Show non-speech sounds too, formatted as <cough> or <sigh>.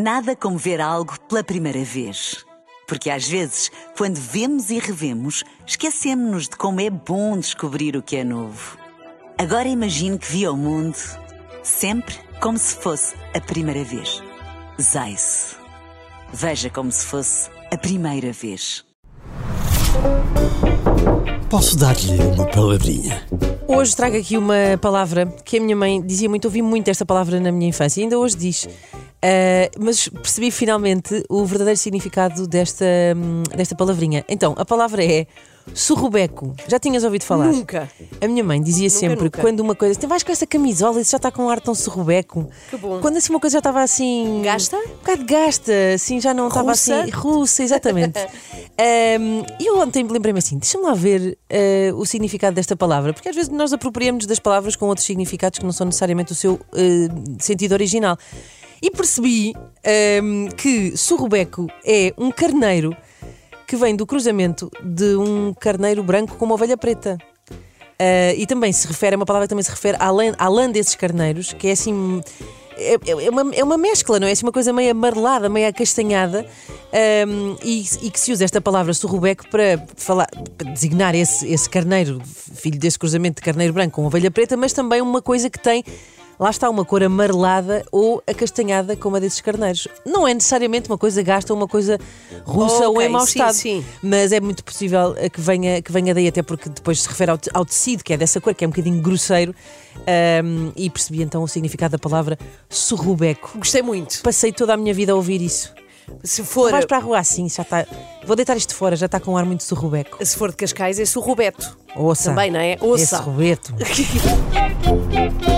Nada como ver algo pela primeira vez. Porque às vezes, quando vemos e revemos, esquecemos-nos de como é bom descobrir o que é novo. Agora imagine que viu o mundo sempre como se fosse a primeira vez. Zais. Veja como se fosse a primeira vez. Posso dar-lhe uma palavrinha? Hoje trago aqui uma palavra que a minha mãe dizia muito, ouvi muito esta palavra na minha infância e ainda hoje diz. Uh, mas percebi finalmente o verdadeiro significado desta, hum, desta palavrinha. Então, a palavra é surrubeco. Já tinhas ouvido falar? Nunca. A minha mãe dizia sempre nunca. quando uma coisa. Vais com essa camisola, isso já está com um ar tão surrubeco. Que bom. Quando assim uma coisa já estava assim. Gasta? Um bocado gasta, assim, já não estava assim. Russa, exatamente. <laughs> Um, E eu ontem lembrei-me assim: deixa-me lá ver uh, o significado desta palavra, porque às vezes nós apropriamos das palavras com outros significados que não são necessariamente o seu uh, sentido original. E percebi um, que surrubeco é um carneiro que vem do cruzamento de um carneiro branco com uma ovelha preta. Uh, e também se refere, é uma palavra que também se refere à à desses carneiros, que é assim. É, é uma, é uma mescla, não é? É assim uma coisa meio amarelada, meio acastanhada, um, e, e que se usa esta palavra surrubeco para, falar, para designar esse, esse carneiro, filho desse cruzamento de carneiro branco com ovelha preta, mas também uma coisa que tem lá está uma cor amarelada ou acastanhada como a desses carneiros. Não é necessariamente uma coisa gasta ou uma coisa russa ou Ok, em mau sim, estado. sim. Mas é muito possível eh, que venha, que venha daí, até porque depois se refere ao, ao tecido, que é dessa cor, que é um bocadinho grosseiro, ahm, e percebi então o significado da palavra surrubeco. Gostei muito. Passei toda a minha vida a ouvir isso. Se for, Vais para a rua assim, já está. Vou deitar isto fora, já está com um ar muito surrubeco. se for de Cascais, é surrubeto. Ouça. Também, não é? Esse Ouça. surrubeto. <laughs>